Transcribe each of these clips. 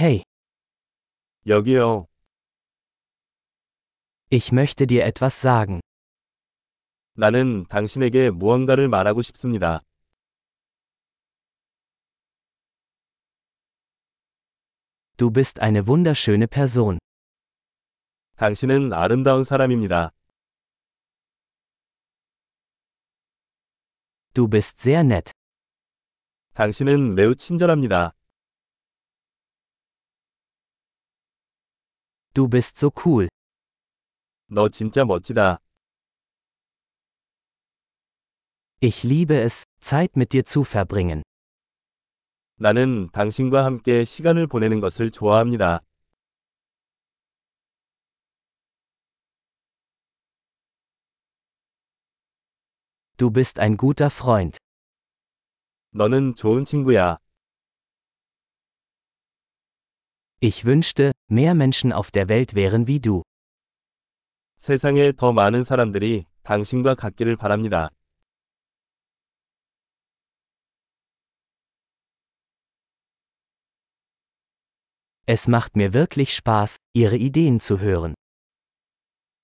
Hey, 여기요. ich möchte dir etwas sagen. 나는 당신에게 무언가를 말하고 싶습니다. Du bist eine wunderschöne Person. 당신은 아름다운 사람입니다. Du bist sehr nett. 당신은 매우 친절합니다. Du bist so cool. 너 진짜 멋지다. Ich liebe es, Zeit mit dir zu verbringen. 나는 당신과 함께 시간을 보내는 것을 좋아합니다. Du bist ein guter Freund. 너는 좋은 친구야. Ich wünschte, mehr Menschen auf der Welt wären wie du. 세상에 더 많은 사람들이 당신과 같기를 바랍니다. Es macht mir wirklich Spaß, Ihre Ideen zu hören.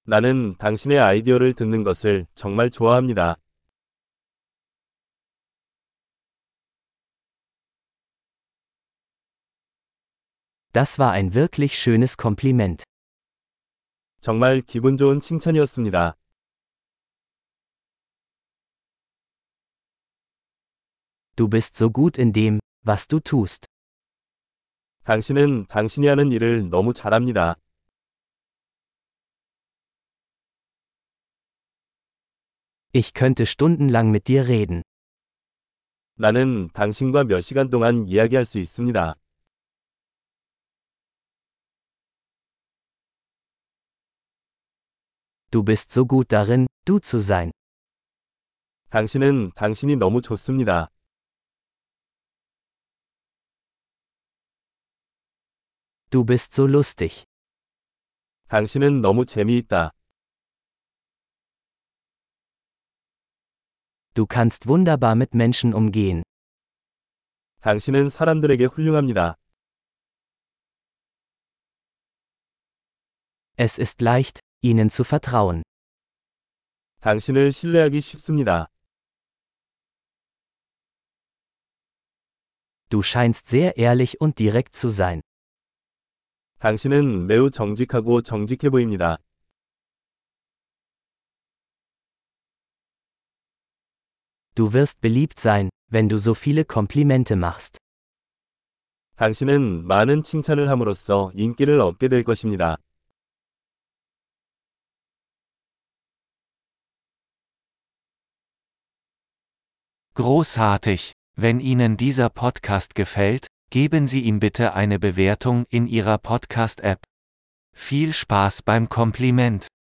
나는 당신의 아이디어를 듣는 것을 정말 좋아합니다. Das war ein wirklich schönes Kompliment. 정말 기분 좋은 칭찬이었습니다. Du bist so gut in dem, was du tust. 당신은 당신이 하는 일을 너무 잘합니다. Ich könnte stundenlang mit dir reden. 나는 당신과 몇 시간 동안 이야기할 수 있습니다. Du bist so gut darin, du zu sein. 당신은 당신이 너무 좋습니다. Du bist so lustig. 당신은 너무 재미있다. Du kannst wunderbar mit Menschen umgehen. 당신은 사람들에게 훌륭합니다. Es ist leicht, ihnen zu vertrauen. 당신을 신뢰하기 쉽습니다. Du scheinst sehr ehrlich und direkt zu sein. 당신은 매우 정직하고 정직해 보입니다. Du wirst beliebt sein, wenn du so viele Komplimente machst. 당신은 많은 칭찬을 함으로써 인기를 얻게 될 것입니다. Großartig! Wenn Ihnen dieser Podcast gefällt, geben Sie ihm bitte eine Bewertung in Ihrer Podcast-App. Viel Spaß beim Kompliment!